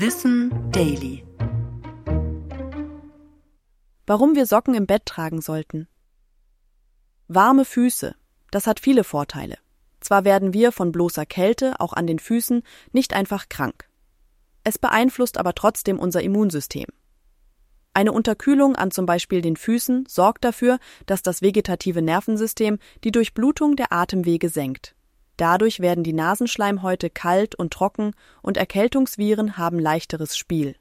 Wissen Daily. Warum wir Socken im Bett tragen sollten. Warme Füße. Das hat viele Vorteile. Zwar werden wir von bloßer Kälte, auch an den Füßen, nicht einfach krank. Es beeinflusst aber trotzdem unser Immunsystem. Eine Unterkühlung an zum Beispiel den Füßen sorgt dafür, dass das vegetative Nervensystem die Durchblutung der Atemwege senkt. Dadurch werden die Nasenschleimhäute kalt und trocken und Erkältungsviren haben leichteres Spiel.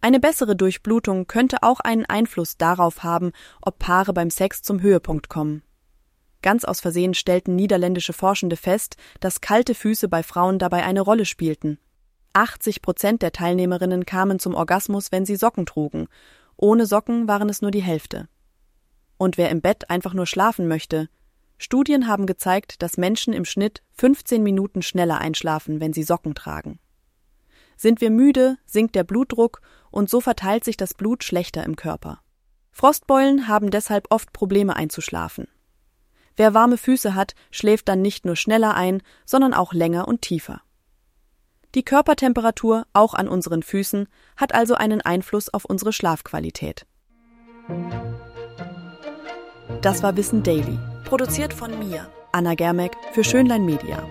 Eine bessere Durchblutung könnte auch einen Einfluss darauf haben, ob Paare beim Sex zum Höhepunkt kommen. Ganz aus Versehen stellten niederländische Forschende fest, dass kalte Füße bei Frauen dabei eine Rolle spielten. 80 Prozent der Teilnehmerinnen kamen zum Orgasmus, wenn sie Socken trugen. Ohne Socken waren es nur die Hälfte. Und wer im Bett einfach nur schlafen möchte, Studien haben gezeigt, dass Menschen im Schnitt 15 Minuten schneller einschlafen, wenn sie Socken tragen. Sind wir müde, sinkt der Blutdruck und so verteilt sich das Blut schlechter im Körper. Frostbeulen haben deshalb oft Probleme einzuschlafen. Wer warme Füße hat, schläft dann nicht nur schneller ein, sondern auch länger und tiefer. Die Körpertemperatur, auch an unseren Füßen, hat also einen Einfluss auf unsere Schlafqualität. Das war Wissen Daily. Produziert von mir, Anna Germeck, für Schönlein Media.